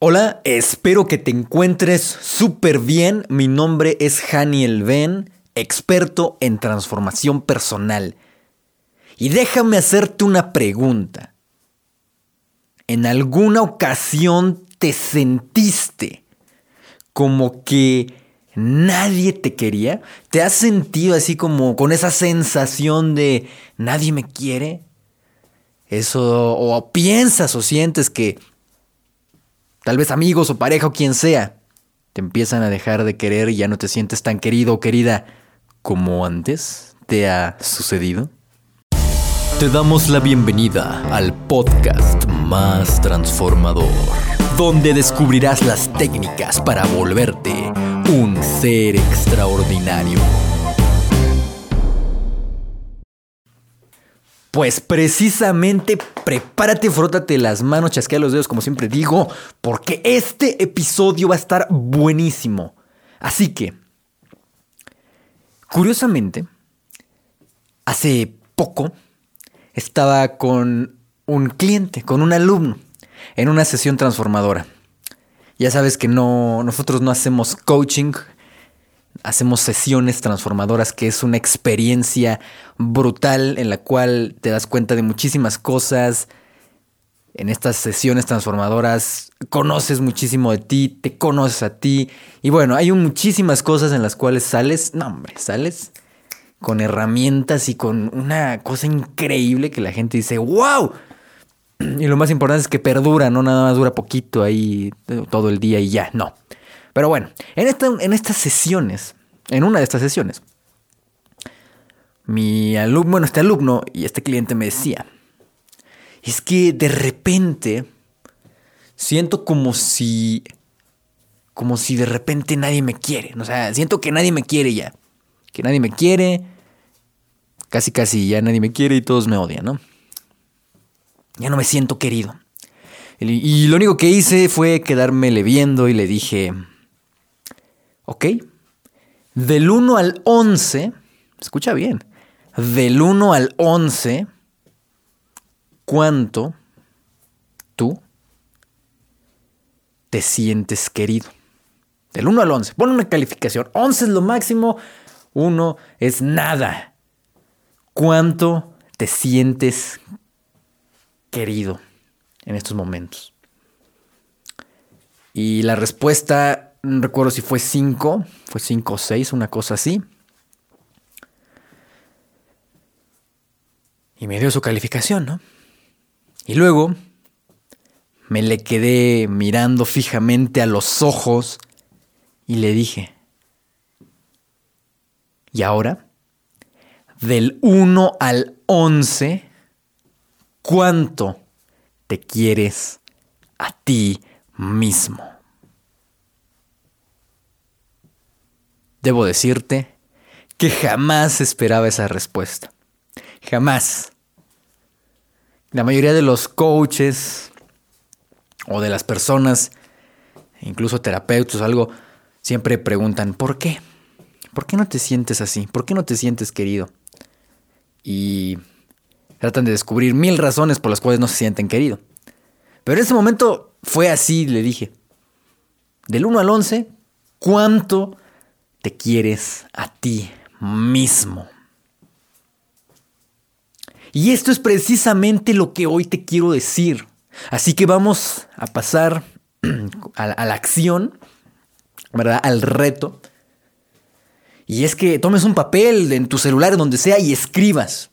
Hola, espero que te encuentres súper bien. Mi nombre es Haniel Ben, experto en transformación personal. Y déjame hacerte una pregunta. ¿En alguna ocasión te sentiste como que nadie te quería? ¿Te has sentido así como con esa sensación de nadie me quiere? Eso, o piensas o sientes que tal vez amigos o pareja o quien sea, te empiezan a dejar de querer y ya no te sientes tan querido o querida como antes. ¿Te ha sucedido? Te damos la bienvenida al podcast más transformador, donde descubrirás las técnicas para volverte un ser extraordinario. Pues precisamente prepárate, frótate las manos, chasquea los dedos como siempre digo, porque este episodio va a estar buenísimo. Así que, curiosamente, hace poco estaba con un cliente, con un alumno, en una sesión transformadora. Ya sabes que no, nosotros no hacemos coaching, hacemos sesiones transformadoras, que es una experiencia brutal en la cual te das cuenta de muchísimas cosas. En estas sesiones transformadoras conoces muchísimo de ti, te conoces a ti. Y bueno, hay muchísimas cosas en las cuales sales, no hombre, sales con herramientas y con una cosa increíble que la gente dice, wow. Y lo más importante es que perdura, no nada más dura poquito ahí todo el día y ya, no. Pero bueno, en, en estas sesiones, en una de estas sesiones, mi alumno, bueno, este alumno y este cliente me decía, es que de repente siento como si, como si de repente nadie me quiere, o sea, siento que nadie me quiere ya, que nadie me quiere, casi casi ya nadie me quiere y todos me odian, ¿no? Ya no me siento querido. Y lo único que hice fue quedármele viendo y le dije, ¿Ok? Del 1 al 11, escucha bien, del 1 al 11, ¿cuánto tú te sientes querido? Del 1 al 11, pon una calificación. 11 es lo máximo, 1 es nada. ¿Cuánto te sientes querido en estos momentos? Y la respuesta no recuerdo si fue 5, fue 5 o 6, una cosa así. Y me dio su calificación, ¿no? Y luego me le quedé mirando fijamente a los ojos y le dije, ¿y ahora? Del 1 al 11, ¿cuánto te quieres a ti mismo? Debo decirte que jamás esperaba esa respuesta. Jamás. La mayoría de los coaches o de las personas, incluso terapeutas o algo, siempre preguntan, ¿por qué? ¿Por qué no te sientes así? ¿Por qué no te sientes querido? Y tratan de descubrir mil razones por las cuales no se sienten querido. Pero en ese momento fue así, le dije. Del 1 al 11, ¿cuánto te quieres a ti mismo. Y esto es precisamente lo que hoy te quiero decir. Así que vamos a pasar a la, acción, ¿verdad? Al reto. Y es que tomes un papel en tu celular, donde sea, y escribas.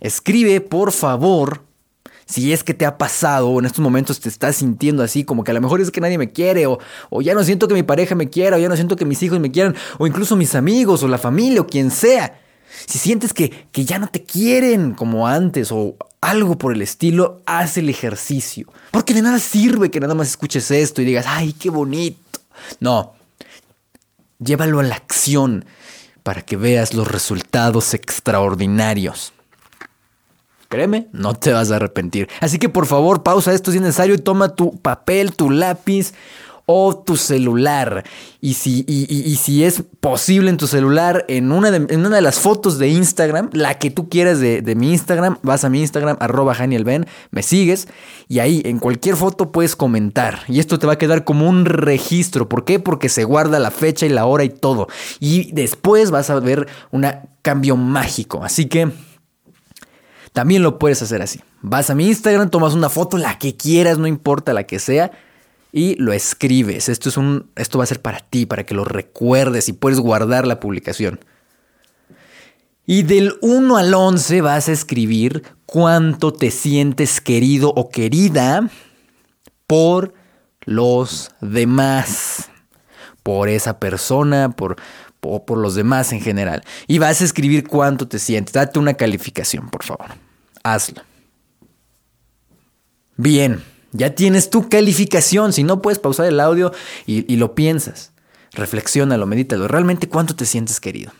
Escribe, por favor, si es que te ha pasado o en estos momentos te estás sintiendo así, como que a lo mejor es que nadie me quiere, o, o ya no siento que mi pareja me quiera, o ya no siento que mis hijos me quieran, o incluso mis amigos, o la familia, o quien sea. Si sientes que, que ya no te quieren como antes, o algo por el estilo, haz el ejercicio. Porque de nada sirve que nada más escuches esto y digas, ay, qué bonito. No, llévalo a la acción para que veas los resultados extraordinarios. Créeme, no te vas a arrepentir. Así que por favor, pausa esto si es necesario y toma tu papel, tu lápiz o tu celular. Y si, y, si es posible en tu celular, en una, de, en una, de, las fotos de Instagram, la que tú quieras de, de mi Instagram, vas a mi Instagram, arroba Ben, me sigues y ahí en cualquier foto puedes comentar. Y esto te va a quedar como un registro. ¿Por qué? Porque se guarda la fecha y la hora y todo. Y después vas a ver un cambio mágico. Así que... También lo puedes hacer así. Vas a mi Instagram, tomas una foto, la que quieras, no importa la que sea, y lo escribes. Esto, es un, esto va a ser para ti, para que lo recuerdes y puedes guardar la publicación. Y del 1 al 11 vas a escribir cuánto te sientes querido o querida por los demás. Por esa persona, por, o por los demás en general. Y vas a escribir cuánto te sientes. Date una calificación, por favor. Hazlo. Bien, ya tienes tu calificación. Si no puedes pausar el audio y, lo piensas. Reflexiónalo, medítalo. ¿Realmente cuánto te sientes querido?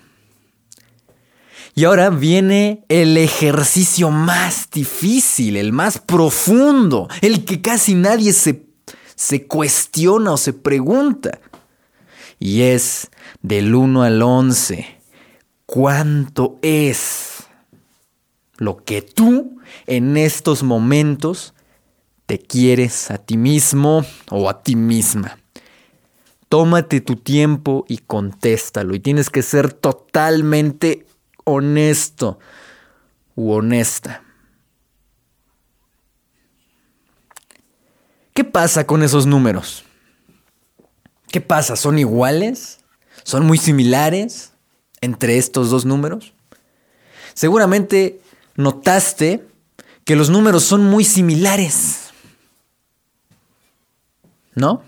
Y ahora viene el ejercicio más difícil, el más profundo, el que casi nadie se, se cuestiona o se pregunta. Y es del 1 al 11, ¿cuánto es lo que tú en estos momentos te quieres a ti mismo o a ti misma? Tómate tu tiempo y contéstalo. Y tienes que ser totalmente honesto u honesta. ¿Qué pasa con esos números? ¿Qué pasa? ¿Son iguales? ¿Son muy similares entre estos dos números? Seguramente notaste que los números son muy similares. ¿No?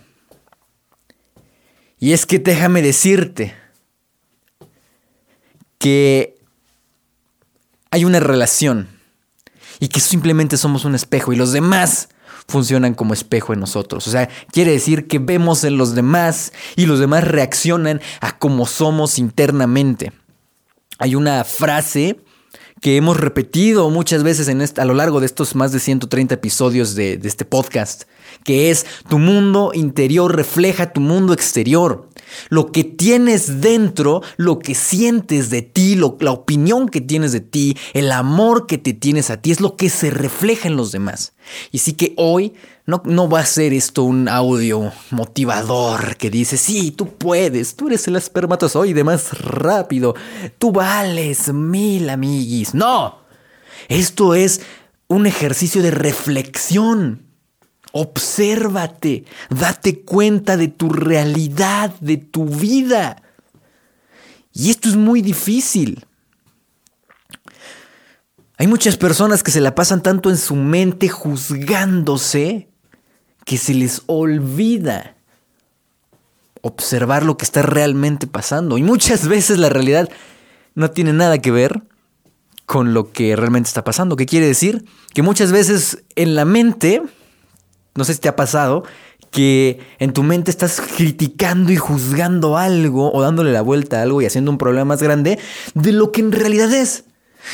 Y es que déjame decirte que hay una relación y que simplemente somos un espejo y los demás funcionan como espejo en nosotros. O sea, quiere decir que vemos en los demás y los demás reaccionan a cómo somos internamente. Hay una frase que hemos repetido muchas veces a lo largo de estos más de 130 episodios de, de este podcast, que es tu mundo interior refleja tu mundo exterior. Lo que tienes dentro, lo que sientes de ti, la opinión que tienes de ti, el amor que te tienes a ti, es lo que se refleja en los demás. Y sí que hoy no, no va a ser esto un audio motivador que dice, sí, tú puedes, tú eres el espermatozoide más rápido, tú vales mil amiguis. No, esto es un ejercicio de reflexión. Obsérvate, date cuenta de tu realidad, de tu vida. Y esto es muy difícil. Hay muchas personas que se la pasan tanto en su mente juzgándose que se les olvida observar lo que está realmente pasando. Y muchas veces la realidad no tiene nada que ver con lo que realmente está pasando. ¿Qué quiere decir? Que muchas veces en la mente no sé si te ha pasado que en tu mente estás criticando y juzgando algo o dándole la vuelta a algo y haciendo un problema más grande de lo que en realidad es.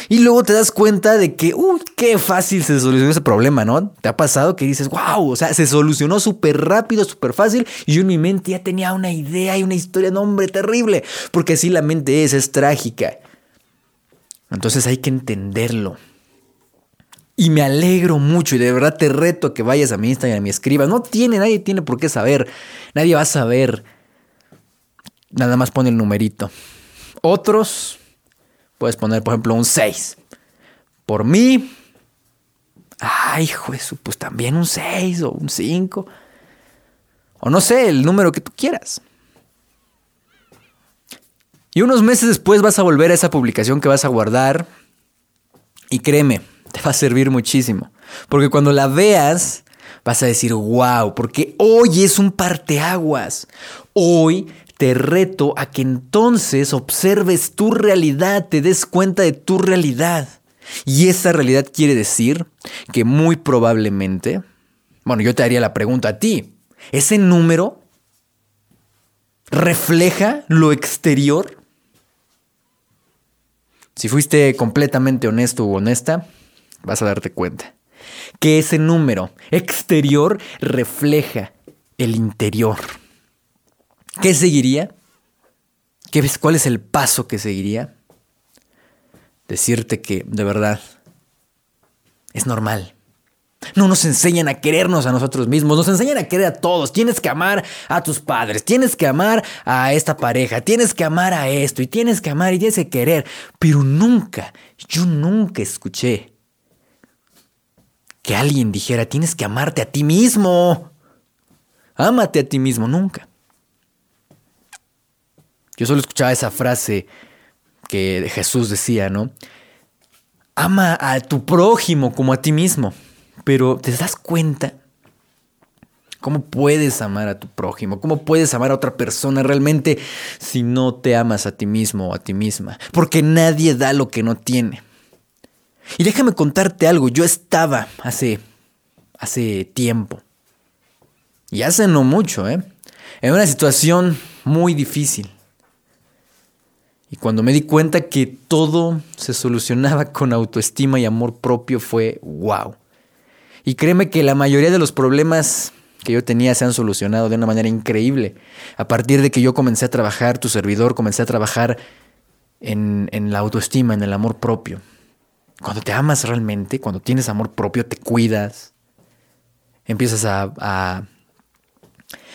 Y luego te das cuenta de que, uy, qué fácil se solucionó ese problema, ¿no? Te ha pasado que dices, wow, o sea, se solucionó súper rápido, súper fácil. Y yo en mi mente ya tenía una idea y una historia, no, hombre, terrible. Porque así la mente es, es trágica. Entonces hay que entenderlo. Y me alegro mucho y de verdad te reto que vayas a mi Instagram y escribas. No tiene, nadie tiene por qué saber. Nadie va a saber. Nada más pone el numerito. Otros, puedes poner, por ejemplo, un 6. Por mí, ay, hijo pues también un 6 o un 5. O no sé, el número que tú quieras. Y unos meses después vas a volver a esa publicación que vas a guardar. Y créeme, te va a servir muchísimo. Porque cuando la veas, vas a decir, wow, porque hoy es un parteaguas. Hoy te reto a que entonces observes tu realidad, te des cuenta de tu realidad. Y esa realidad quiere decir que muy probablemente, bueno, yo te haría la pregunta a ti, ¿ese número refleja lo exterior? Si fuiste completamente honesto u honesta, vas a darte cuenta que ese número exterior refleja el interior. ¿Qué seguiría? ¿Qué ves? ¿Cuál es el paso que seguiría? Decirte que de verdad es normal. No nos enseñan a querernos a nosotros mismos, nos enseñan a querer a todos. Tienes que amar a tus padres, tienes que amar a esta pareja, tienes que amar a esto y tienes que amar y tienes que querer. Pero nunca, yo nunca escuché que alguien dijera, tienes que amarte a ti mismo. Ámate a ti mismo, nunca. Yo solo escuchaba esa frase que Jesús decía, ¿no? Ama a tu prójimo como a ti mismo. Pero ¿te das cuenta? ¿Cómo puedes amar a tu prójimo? ¿Cómo puedes amar a otra persona realmente si no te amas a ti mismo o a ti misma? Porque nadie da lo que no tiene. Y déjame contarte algo, yo estaba hace hace tiempo y hace no mucho, ¿eh? En una situación muy difícil. Y cuando me di cuenta que todo se solucionaba con autoestima y amor propio fue wow. Y créeme que la mayoría de los problemas que yo tenía se han solucionado de una manera increíble. A partir de que yo comencé a trabajar, tu servidor, comencé a trabajar en, en la autoestima, en el amor propio. Cuando te amas realmente, cuando tienes amor propio, te cuidas, empiezas a, a,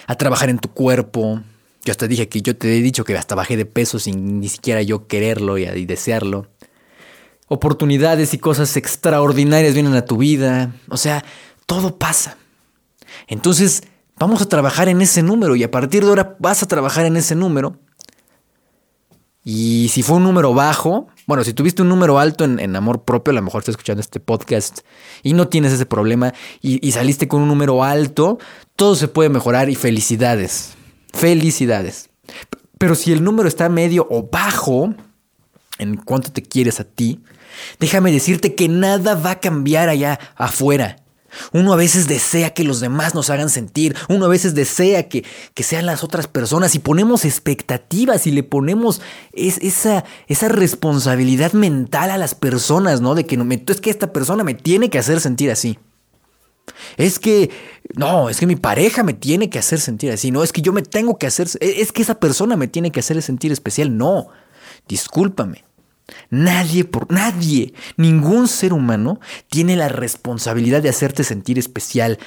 a trabajar en tu cuerpo, yo hasta dije que yo te he dicho que hasta bajé de peso sin ni siquiera yo quererlo y, desearlo. Oportunidades y cosas extraordinarias vienen a tu vida. O sea, todo pasa. Entonces, vamos a trabajar en ese número y a partir de ahora vas a trabajar en ese número. Y si fue un número bajo, bueno, si tuviste un número alto en, amor propio, a lo mejor estás escuchando este podcast y no tienes ese problema y saliste con un número alto, todo se puede mejorar y felicidades. Felicidades. Pero si el número está medio o bajo en cuanto te quieres a ti, déjame decirte que nada va a cambiar allá afuera. Uno a veces desea que los demás nos hagan sentir, uno a veces desea que, sean las otras personas y ponemos expectativas y le ponemos esa, esa responsabilidad mental a las personas, ¿no? De que no, es que esta persona me tiene que hacer sentir así. Es que, no, es que mi pareja me tiene que hacer sentir así. No, es que yo me tengo que hacer, es que esa persona me tiene que hacer sentir especial. No, discúlpame. Nadie, por nadie, ningún ser humano tiene la responsabilidad de hacerte sentir especial,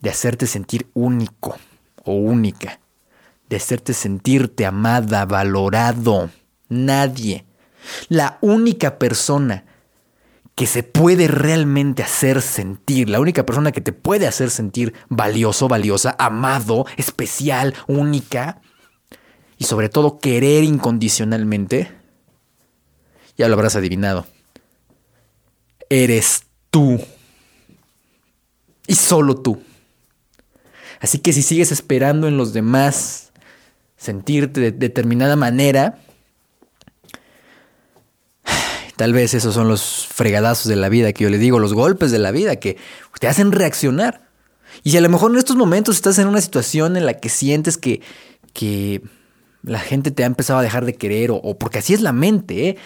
de hacerte sentir único o única, de hacerte sentirte amada, valorado. Nadie. La única persona que se puede realmente hacer sentir, la única persona que te puede hacer sentir valioso, valiosa, amado, especial, única, y sobre todo querer incondicionalmente, ya lo habrás adivinado, eres tú. Y solo tú. Así que si sigues esperando en los demás sentirte de determinada manera, Tal vez esos son los fregadazos de la vida que yo le digo, los golpes de la vida que te hacen reaccionar. Y si a lo mejor en estos momentos estás en una situación en la que sientes que, que la gente te ha empezado a dejar de querer, o, porque así es la mente, ¿eh?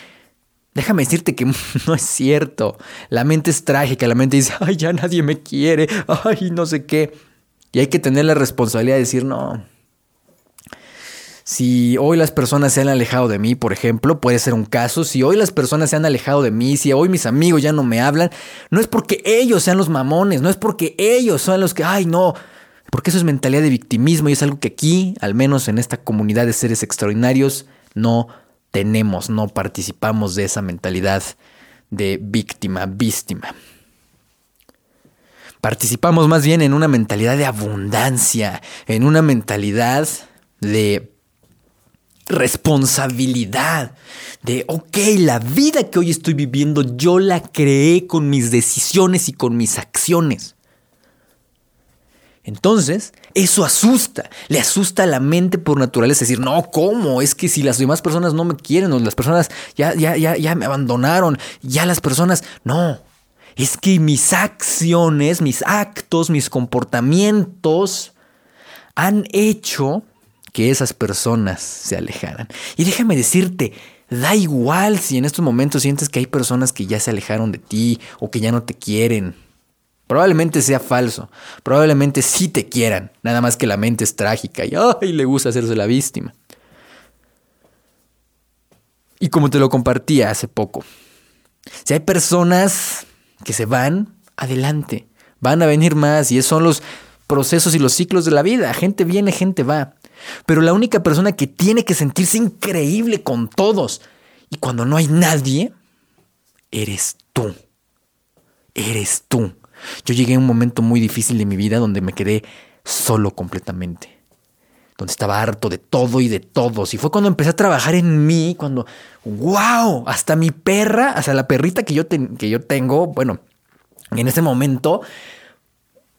Déjame decirte que no es cierto. La mente es trágica, la mente dice, ay, ya nadie me quiere, ay, no sé qué. Y hay que tener la responsabilidad de decir, no, si hoy las personas se han alejado de mí, por ejemplo, puede ser un caso. Si hoy las personas se han alejado de mí, si hoy mis amigos ya no me hablan, no es porque ellos sean los mamones, no es porque ellos son los que, ay, no. Porque eso es mentalidad de victimismo y es algo que aquí, al menos en esta comunidad de seres extraordinarios, no tenemos, no participamos de esa mentalidad de víctima, víctima. Participamos más bien en una mentalidad de abundancia, en una mentalidad de responsabilidad de, ok, la vida que hoy estoy viviendo yo la creé con mis decisiones y con mis acciones. Entonces, eso asusta, le asusta a la mente por naturaleza. decir, no, ¿cómo? Es que si las demás personas no me quieren o las personas ya, ya, ya, ya me abandonaron, ya las personas, no. Es que mis acciones, mis actos, mis comportamientos han hecho que esas personas se alejaran. Y déjame decirte, da igual si en estos momentos sientes que hay personas que ya se alejaron de ti o que ya no te quieren. Probablemente sea falso, probablemente sí te quieran, nada más que la mente es trágica y ay, le gusta hacerse la víctima. Y como te lo compartía hace poco, si hay personas que se van, adelante, van a venir más y esos son los procesos y los ciclos de la vida, gente viene, gente va. Pero la única persona que tiene que sentirse increíble con todos y cuando no hay nadie, eres tú. Eres tú. Yo llegué a un momento muy difícil de mi vida donde me quedé solo completamente. Donde estaba harto de todo y de todos. Y fue cuando empecé a trabajar en mí, cuando, wow, hasta mi perra, hasta la perrita que yo, que yo tengo, bueno, en ese momento,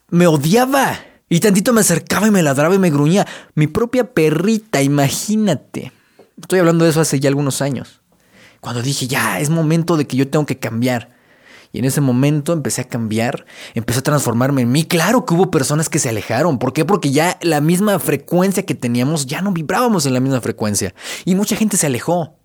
me odiaba. Y tantito me acercaba y me ladraba y me gruñía. Mi propia perrita, imagínate. Estoy hablando de eso hace ya algunos años. Cuando dije, ya, es momento de que yo tengo que cambiar. Y en ese momento empecé a cambiar, empecé a transformarme en mí. Claro que hubo personas que se alejaron. ¿Por qué? Porque ya la misma frecuencia que teníamos, ya no vibrábamos en la misma frecuencia. Y mucha gente se alejó.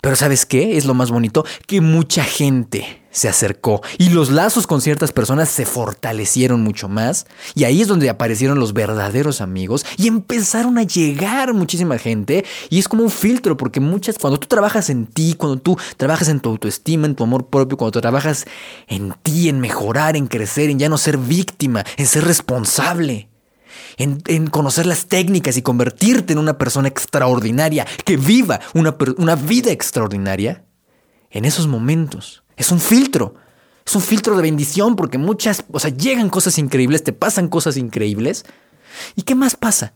Pero ¿sabes qué? Es lo más bonito, que mucha gente se acercó y los lazos con ciertas personas se fortalecieron mucho más y ahí es donde aparecieron los verdaderos amigos y empezaron a llegar muchísima gente y es como un filtro porque muchas cuando tú trabajas en ti, cuando tú trabajas en tu autoestima, en tu amor propio, cuando tú trabajas en ti, en mejorar, en crecer, en ya no ser víctima, en ser responsable, en, conocer las técnicas y convertirte en una persona extraordinaria, que viva una, una vida extraordinaria, en esos momentos. Es un filtro. Es un filtro de bendición porque muchas, o sea, llegan cosas increíbles, te pasan cosas increíbles. ¿Y qué más pasa?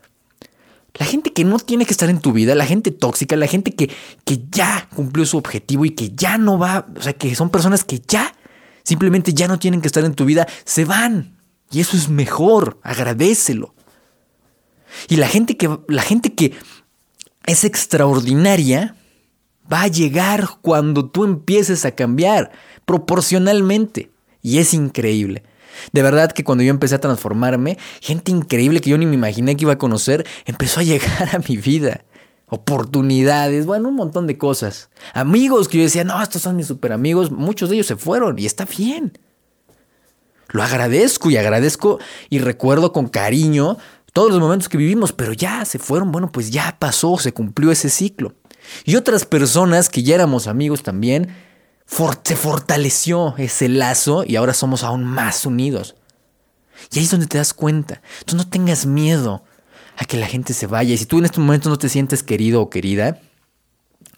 La gente que no tiene que estar en tu vida, la gente tóxica, la gente que, que ya cumplió su objetivo y que ya no va, o sea, que son personas que ya simplemente ya no tienen que estar en tu vida, se van. Y eso es mejor, agradecelo. Y la gente que, la gente que es extraordinaria va a llegar cuando tú empieces a cambiar proporcionalmente. Y es increíble. De verdad que cuando yo empecé a transformarme, gente increíble que yo ni me imaginé que iba a conocer, empezó a llegar a mi vida. Oportunidades, bueno, un montón de cosas. Amigos que yo decía, no, estos son mis super amigos, muchos de ellos se fueron y está bien. Lo agradezco y agradezco y recuerdo con cariño todos los momentos que vivimos, pero ya se fueron, bueno, pues ya pasó, se cumplió ese ciclo. Y otras personas que ya éramos amigos también, se fortaleció ese lazo y ahora somos aún más unidos. Y ahí es donde te das cuenta. Tú no tengas miedo a que la gente se vaya. Y si tú en este momento no te sientes querido o querida,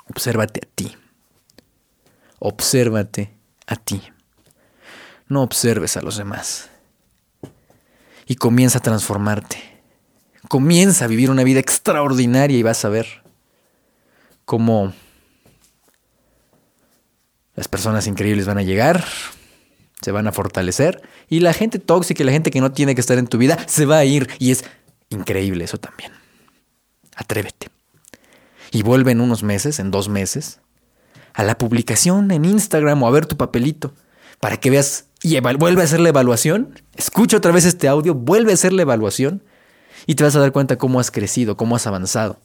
obsérvate a ti. Obsérvate a ti. No observes a los demás. Y comienza a transformarte. Comienza a vivir una vida extraordinaria y vas a ver cómo las personas increíbles van a llegar, se van a fortalecer y la gente tóxica y la gente que no tiene que estar en tu vida se va a ir y es increíble eso también. Atrévete. Y vuelve en unos meses, en dos meses, a la publicación en Instagram o a ver tu papelito para que veas y vuelve a hacer la evaluación. Escucha otra vez este audio, vuelve a hacer la evaluación y te vas a dar cuenta cómo has crecido, cómo has avanzado.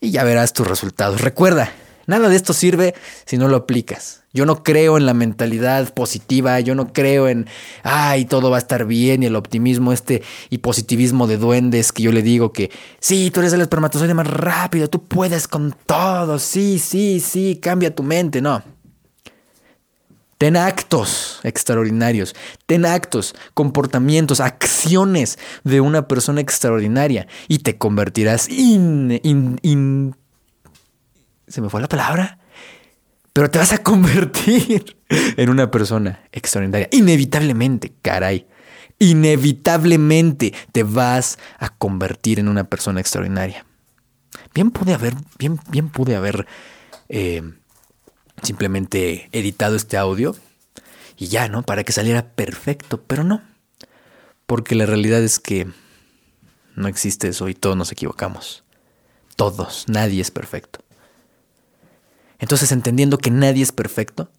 Y ya verás tus resultados. Recuerda, nada de esto sirve si no lo aplicas. Yo no creo en la mentalidad positiva, yo no creo en, ay, todo va a estar bien y el optimismo este y positivismo de duendes que yo le digo que, sí, tú eres el espermatozoide más rápido, tú puedes con todo, sí, sí, sí, cambia tu mente, no. Ten actos extraordinarios, ten actos, comportamientos, acciones de una persona extraordinaria y te convertirás in, in, se me fue la palabra, pero te vas a convertir en una persona extraordinaria. Inevitablemente, caray. Inevitablemente te vas a convertir en una persona extraordinaria. Bien pude haber, bien, bien pude haber eh, simplemente editado este audio y ya, ¿no? Para que saliera perfecto, pero no. Porque la realidad es que no existe eso y todos nos equivocamos. Todos, nadie es perfecto. Entonces, entendiendo que nadie es perfecto,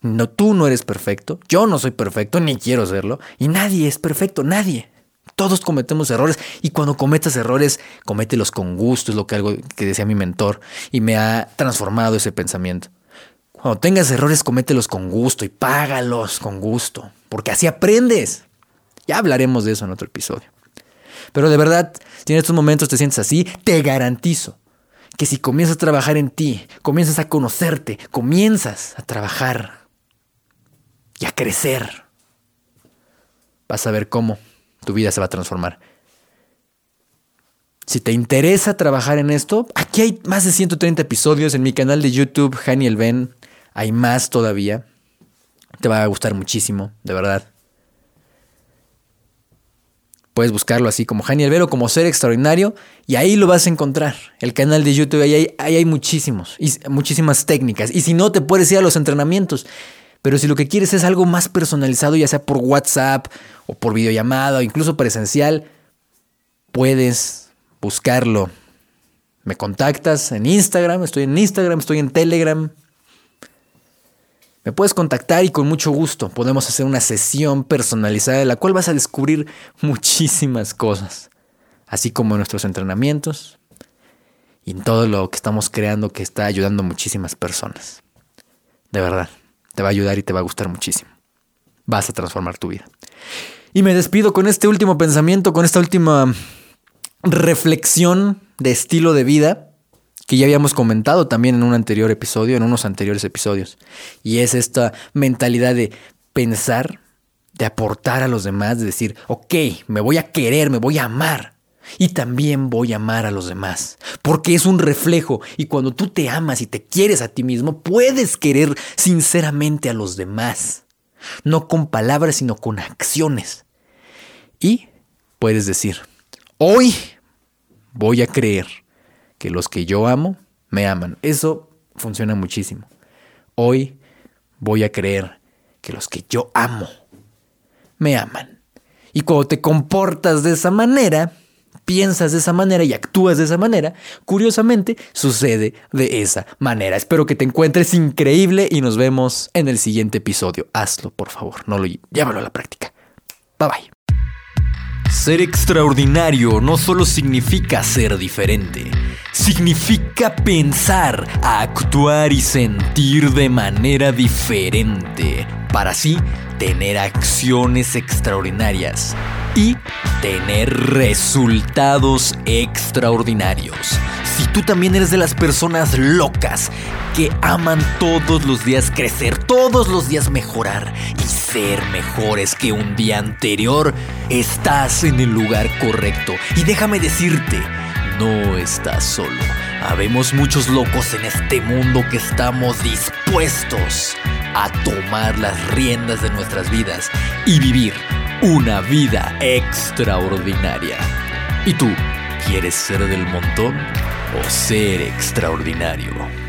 no tú no eres perfecto, yo no soy perfecto, ni quiero serlo, y nadie es perfecto, nadie. Todos cometemos errores y cuando cometas errores, comételos con gusto, es lo que algo que decía mi mentor y me ha transformado ese pensamiento Cuando tengas errores, comételos con gusto y págalos con gusto, porque así aprendes. Ya hablaremos de eso en otro episodio. Pero de verdad, si en estos momentos te sientes así, te garantizo que si comienzas a trabajar en ti, comienzas a conocerte, comienzas a trabajar y a crecer, vas a ver cómo tu vida se va a transformar. Si te interesa trabajar en esto, aquí hay más de 130 episodios en mi canal de YouTube, Haniel Ben. Hay más todavía. Te va a gustar muchísimo, de verdad. Puedes buscarlo así como Jani Albero, como Ser Extraordinario, y ahí lo vas a encontrar. El canal de YouTube, ahí hay, muchísimos, muchísimas técnicas. Y si no, te puedes ir a los entrenamientos. Pero si lo que quieres es algo más personalizado, ya sea por WhatsApp o por videollamada o incluso presencial, puedes buscarlo. Me contactas en Instagram, estoy en Instagram, estoy en Telegram, me puedes contactar y con mucho gusto podemos hacer una sesión personalizada de la cual vas a descubrir muchísimas cosas, así como en nuestros entrenamientos y en todo lo que estamos creando que está ayudando a muchísimas personas. De verdad, te va a ayudar y te va a gustar muchísimo. Vas a transformar tu vida. Y me despido con este último pensamiento, con esta última reflexión de estilo de vida que ya habíamos comentado también en un anterior episodio, en unos anteriores episodios. Y es esta mentalidad de pensar, de aportar a los demás, de decir, ok, me voy a querer, me voy a amar. Y también voy a amar a los demás, porque es un reflejo y cuando tú te amas y te quieres a ti mismo, puedes querer sinceramente a los demás, no con palabras, sino con acciones. Y puedes decir, hoy voy a creer que los que yo amo me aman. Eso funciona muchísimo. Hoy voy a creer que los que yo amo me aman. Y cuando te comportas de esa manera, piensas de esa manera y actúas de esa manera, curiosamente sucede de esa manera. Espero que te encuentres increíble y nos vemos en el siguiente episodio. Hazlo, por favor, no lo llévalo a la práctica. Bye bye. Ser extraordinario no solo significa ser diferente, significa pensar, actuar y sentir de manera diferente, para así tener acciones extraordinarias y tener resultados extraordinarios. Si tú también eres de las personas locas que aman todos los días crecer, todos los días mejorar y ser mejores que un día anterior, estás en el lugar correcto. Y déjame decirte, no estás solo. Habemos muchos locos en este mundo que estamos dispuestos a tomar las riendas de nuestras vidas y vivir una vida extraordinaria. ¿Y tú quieres ser del montón o ser extraordinario?